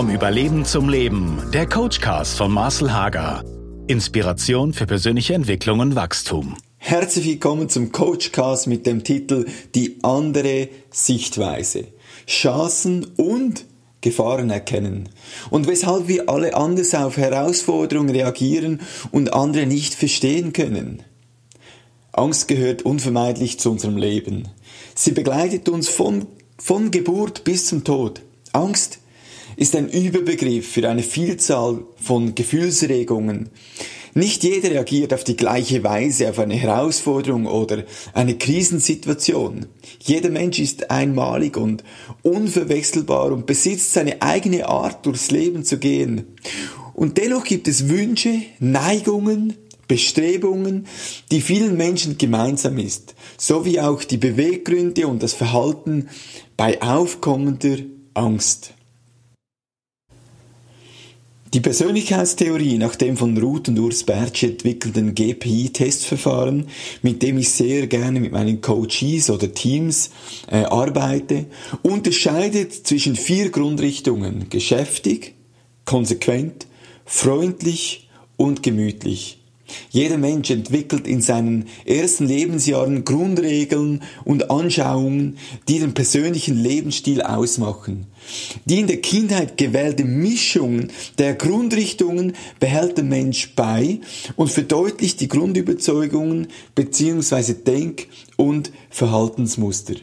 Vom Überleben zum Leben. Der Coachcast von Marcel Hager. Inspiration für persönliche Entwicklung und Wachstum. Herzlich willkommen zum Coachcast mit dem Titel Die andere Sichtweise. Chancen und Gefahren erkennen. Und weshalb wir alle anders auf Herausforderungen reagieren und andere nicht verstehen können. Angst gehört unvermeidlich zu unserem Leben. Sie begleitet uns von, von Geburt bis zum Tod. Angst ist ein Überbegriff für eine Vielzahl von Gefühlsregungen. Nicht jeder reagiert auf die gleiche Weise auf eine Herausforderung oder eine Krisensituation. Jeder Mensch ist einmalig und unverwechselbar und besitzt seine eigene Art durchs Leben zu gehen. Und dennoch gibt es Wünsche, Neigungen, Bestrebungen, die vielen Menschen gemeinsam ist, sowie auch die Beweggründe und das Verhalten bei aufkommender Angst. Die Persönlichkeitstheorie nach dem von Ruth und Urs Bertsch entwickelten GPI-Testverfahren, mit dem ich sehr gerne mit meinen Coaches oder Teams äh, arbeite, unterscheidet zwischen vier Grundrichtungen geschäftig, konsequent, freundlich und gemütlich. Jeder Mensch entwickelt in seinen ersten Lebensjahren Grundregeln und Anschauungen, die den persönlichen Lebensstil ausmachen. Die in der Kindheit gewählte Mischung der Grundrichtungen behält der Mensch bei und verdeutlicht die Grundüberzeugungen bzw. Denk- und Verhaltensmuster.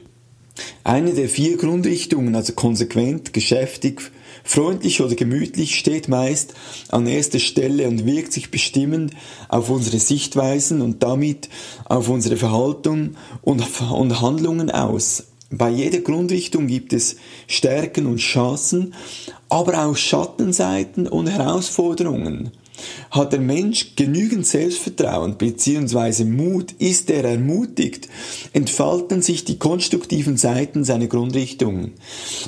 Eine der vier Grundrichtungen, also konsequent, geschäftig, freundlich oder gemütlich, steht meist an erster Stelle und wirkt sich bestimmend auf unsere Sichtweisen und damit auf unsere Verhaltung und, und Handlungen aus. Bei jeder Grundrichtung gibt es Stärken und Chancen, aber auch Schattenseiten und Herausforderungen. Hat der Mensch genügend Selbstvertrauen bzw. Mut, ist er ermutigt, entfalten sich die konstruktiven Seiten seiner Grundrichtungen.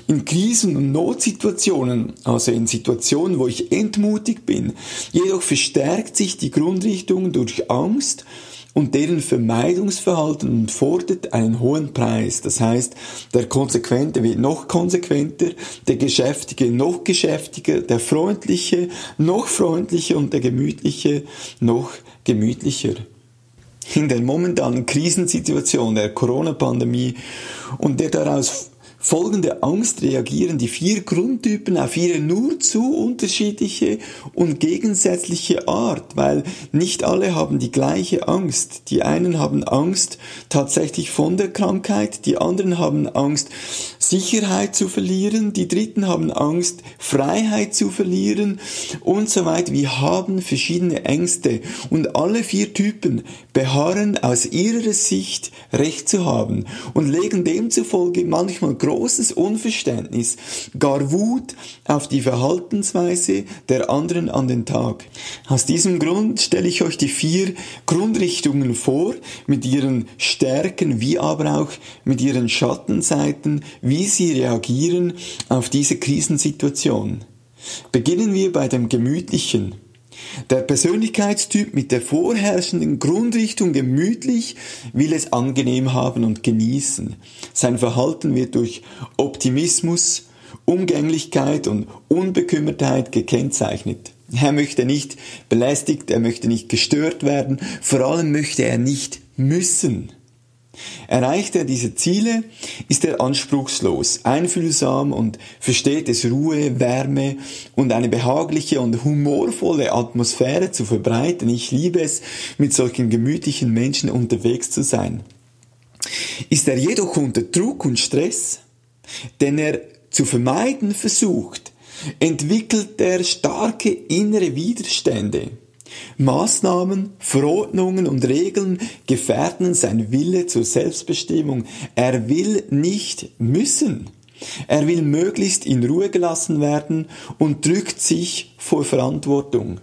In Krisen- und Notsituationen, also in Situationen, wo ich entmutigt bin, jedoch verstärkt sich die Grundrichtung durch Angst und deren Vermeidungsverhalten fordert einen hohen Preis. Das heißt, der Konsequente wird noch konsequenter, der Geschäftige noch geschäftiger, der Freundliche noch freundlicher und der Gemütliche noch gemütlicher. In der momentanen Krisensituation der Corona-Pandemie und der daraus folgende Angst reagieren die vier Grundtypen auf ihre nur zu unterschiedliche und gegensätzliche Art, weil nicht alle haben die gleiche Angst. Die einen haben Angst tatsächlich von der Krankheit, die anderen haben Angst, Sicherheit zu verlieren, die dritten haben Angst, Freiheit zu verlieren und so weiter. Wir haben verschiedene Ängste und alle vier Typen beharren aus ihrer Sicht Recht zu haben und legen demzufolge manchmal großes Unverständnis, gar Wut auf die Verhaltensweise der anderen an den Tag. Aus diesem Grund stelle ich euch die vier Grundrichtungen vor, mit ihren Stärken wie aber auch mit ihren Schattenseiten, wie sie reagieren auf diese Krisensituation. Beginnen wir bei dem Gemütlichen. Der Persönlichkeitstyp mit der vorherrschenden Grundrichtung gemütlich will es angenehm haben und genießen. Sein Verhalten wird durch Optimismus, Umgänglichkeit und Unbekümmertheit gekennzeichnet. Er möchte nicht belästigt, er möchte nicht gestört werden, vor allem möchte er nicht müssen. Erreicht er diese Ziele, ist er anspruchslos, einfühlsam und versteht es Ruhe, Wärme und eine behagliche und humorvolle Atmosphäre zu verbreiten. Ich liebe es, mit solchen gemütlichen Menschen unterwegs zu sein. Ist er jedoch unter Druck und Stress, den er zu vermeiden versucht, entwickelt er starke innere Widerstände. Maßnahmen, Verordnungen und Regeln gefährden sein Wille zur Selbstbestimmung. Er will nicht müssen. Er will möglichst in Ruhe gelassen werden und drückt sich vor Verantwortung.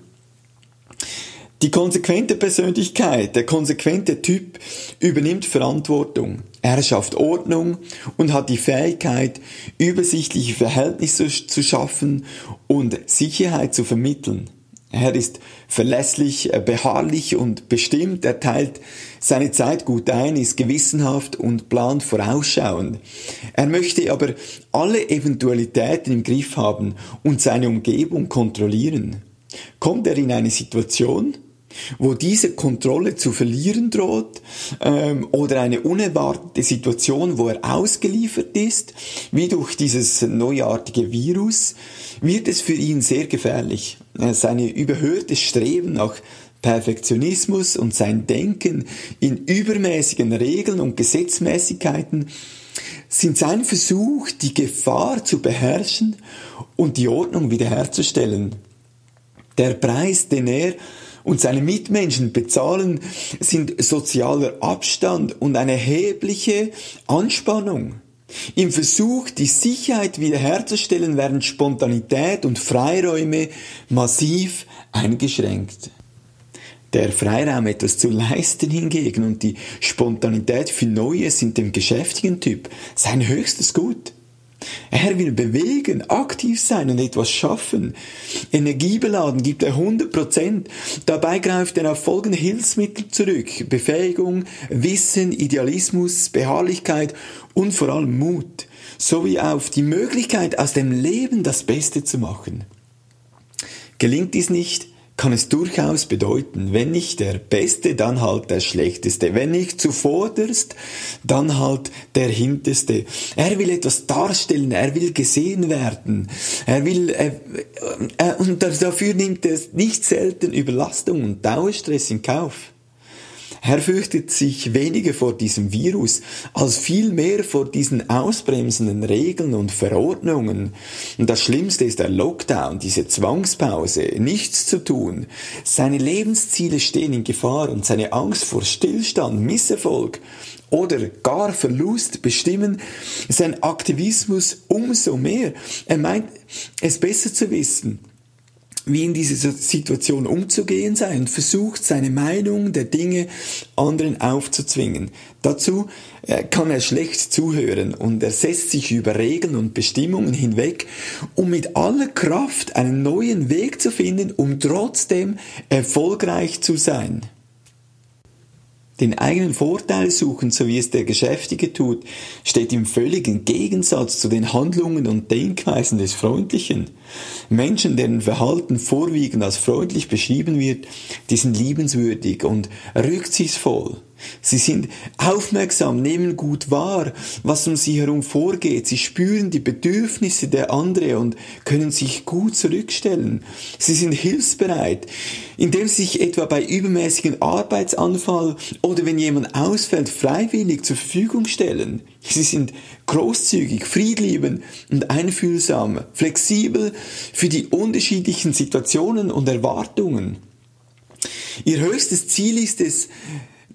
Die konsequente Persönlichkeit, der konsequente Typ übernimmt Verantwortung. Er schafft Ordnung und hat die Fähigkeit, übersichtliche Verhältnisse zu schaffen und Sicherheit zu vermitteln. Er ist verlässlich, äh, beharrlich und bestimmt. Er teilt seine Zeit gut ein, ist gewissenhaft und plant vorausschauend. Er möchte aber alle Eventualitäten im Griff haben und seine Umgebung kontrollieren. Kommt er in eine Situation, wo diese Kontrolle zu verlieren droht ähm, oder eine unerwartete Situation, wo er ausgeliefert ist, wie durch dieses neuartige Virus, wird es für ihn sehr gefährlich. Äh, seine überhöhte Streben nach Perfektionismus und sein Denken in übermäßigen Regeln und Gesetzmäßigkeiten sind sein Versuch, die Gefahr zu beherrschen und die Ordnung wiederherzustellen. Der Preis, den er und seine Mitmenschen bezahlen, sind sozialer Abstand und eine erhebliche Anspannung. Im Versuch, die Sicherheit wiederherzustellen, werden Spontanität und Freiräume massiv eingeschränkt. Der Freiraum, etwas zu leisten hingegen und die Spontanität für Neues sind dem geschäftigen Typ sein höchstes Gut. Er will bewegen, aktiv sein und etwas schaffen. Energiebeladen gibt er 100 Prozent. Dabei greift er auf folgende Hilfsmittel zurück. Befähigung, Wissen, Idealismus, Beharrlichkeit und vor allem Mut. Sowie auf die Möglichkeit, aus dem Leben das Beste zu machen. Gelingt dies nicht, kann es durchaus bedeuten, wenn nicht der Beste, dann halt der Schlechteste. Wenn nicht zuvorderst, dann halt der Hinterste. Er will etwas darstellen, er will gesehen werden. Er will, äh, äh, und dafür nimmt er nicht selten Überlastung und Dauerstress in Kauf. Er fürchtet sich weniger vor diesem Virus als vielmehr vor diesen ausbremsenden Regeln und Verordnungen. Und das Schlimmste ist der Lockdown, diese Zwangspause, nichts zu tun. Seine Lebensziele stehen in Gefahr und seine Angst vor Stillstand, Misserfolg oder gar Verlust bestimmen sein Aktivismus umso mehr. Er meint, es besser zu wissen wie in dieser Situation umzugehen sei und versucht, seine Meinung der Dinge anderen aufzuzwingen. Dazu äh, kann er schlecht zuhören und er setzt sich über Regeln und Bestimmungen hinweg, um mit aller Kraft einen neuen Weg zu finden, um trotzdem erfolgreich zu sein. Den eigenen Vorteil suchen, so wie es der Geschäftige tut, steht im völligen Gegensatz zu den Handlungen und Denkweisen des Freundlichen. Menschen, deren Verhalten vorwiegend als freundlich beschrieben wird, die sind liebenswürdig und rücksichtsvoll. Sie sind aufmerksam, nehmen gut wahr, was um sie herum vorgeht. Sie spüren die Bedürfnisse der anderen und können sich gut zurückstellen. Sie sind hilfsbereit, indem sie sich etwa bei übermäßigen Arbeitsanfall oder wenn jemand ausfällt, freiwillig zur Verfügung stellen. Sie sind großzügig, friedliebend und einfühlsam, flexibel für die unterschiedlichen Situationen und Erwartungen. Ihr höchstes Ziel ist es,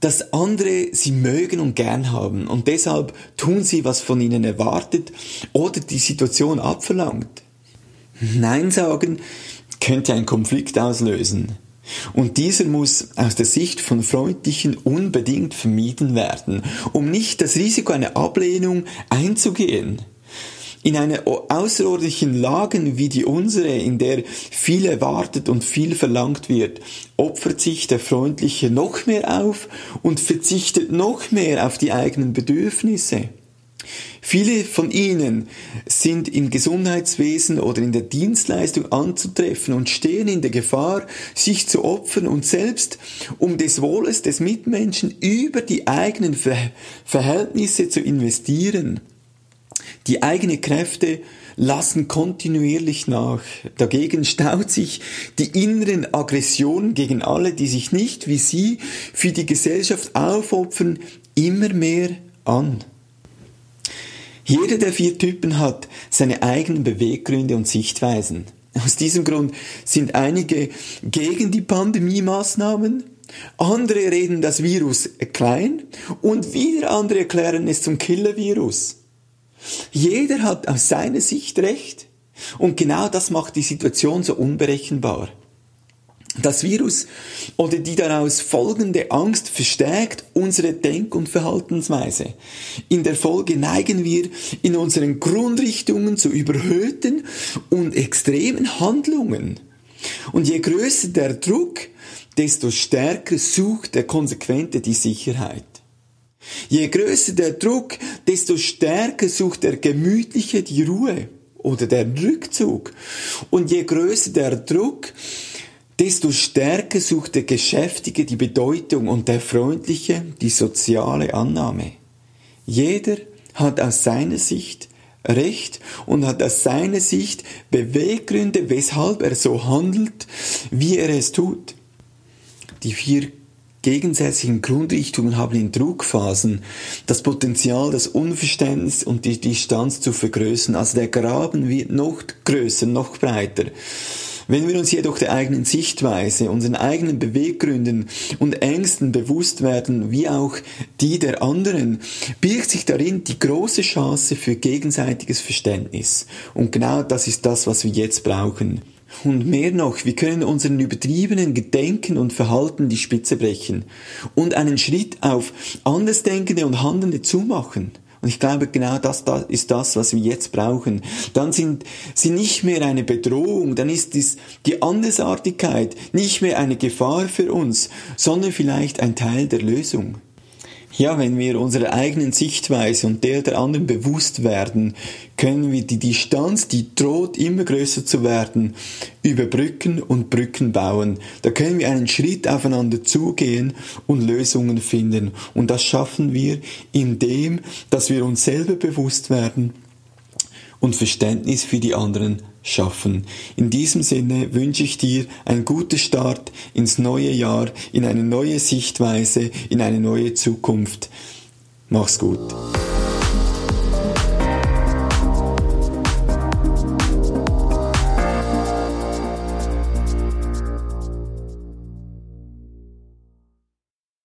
dass andere sie mögen und gern haben und deshalb tun sie, was von ihnen erwartet oder die Situation abverlangt. Nein sagen könnte einen Konflikt auslösen. Und dieser muss aus der Sicht von Freundlichen unbedingt vermieden werden, um nicht das Risiko einer Ablehnung einzugehen. In einer außerordentlichen Lage wie die unsere, in der viel erwartet und viel verlangt wird, opfert sich der Freundliche noch mehr auf und verzichtet noch mehr auf die eigenen Bedürfnisse. Viele von ihnen sind im Gesundheitswesen oder in der Dienstleistung anzutreffen und stehen in der Gefahr, sich zu opfern und selbst um des Wohles des Mitmenschen über die eigenen Verhältnisse zu investieren. Die eigenen Kräfte lassen kontinuierlich nach. Dagegen staut sich die inneren Aggressionen gegen alle, die sich nicht wie sie für die Gesellschaft aufopfern, immer mehr an. Jeder der vier Typen hat seine eigenen Beweggründe und Sichtweisen. Aus diesem Grund sind einige gegen die Pandemie-Maßnahmen, andere reden das Virus klein und wieder andere erklären es zum Killer-Virus. Jeder hat aus seiner Sicht recht. Und genau das macht die Situation so unberechenbar. Das Virus oder die daraus folgende Angst verstärkt unsere Denk- und Verhaltensweise. In der Folge neigen wir in unseren Grundrichtungen zu überhöhten und extremen Handlungen. Und je größer der Druck, desto stärker sucht der Konsequente die Sicherheit. Je größer der Druck, desto stärker sucht der Gemütliche die Ruhe oder der Rückzug. Und je größer der Druck, desto stärker sucht der Geschäftige die Bedeutung und der Freundliche die soziale Annahme. Jeder hat aus seiner Sicht Recht und hat aus seiner Sicht Beweggründe, weshalb er so handelt, wie er es tut. Die vier gegensätzlichen Grundrichtungen haben in Druckphasen das Potenzial, das Unverständnis und die Distanz zu vergrößern. Also der Graben wird noch größer, noch breiter. Wenn wir uns jedoch der eigenen Sichtweise, unseren eigenen Beweggründen und Ängsten bewusst werden, wie auch die der anderen, birgt sich darin die große Chance für gegenseitiges Verständnis. Und genau das ist das, was wir jetzt brauchen. Und mehr noch, wir können unseren übertriebenen Gedenken und Verhalten die Spitze brechen und einen Schritt auf Andersdenkende und Handelnde zumachen. Und ich glaube, genau das, das ist das, was wir jetzt brauchen. Dann sind sie nicht mehr eine Bedrohung, dann ist dies die Andersartigkeit nicht mehr eine Gefahr für uns, sondern vielleicht ein Teil der Lösung. Ja, wenn wir unserer eigenen Sichtweise und der der anderen bewusst werden, können wir die Distanz, die droht immer größer zu werden, überbrücken und Brücken bauen. Da können wir einen Schritt aufeinander zugehen und Lösungen finden. Und das schaffen wir, indem, dass wir uns selber bewusst werden und Verständnis für die anderen schaffen. In diesem Sinne wünsche ich dir einen guten Start ins neue Jahr, in eine neue Sichtweise, in eine neue Zukunft. Mach's gut.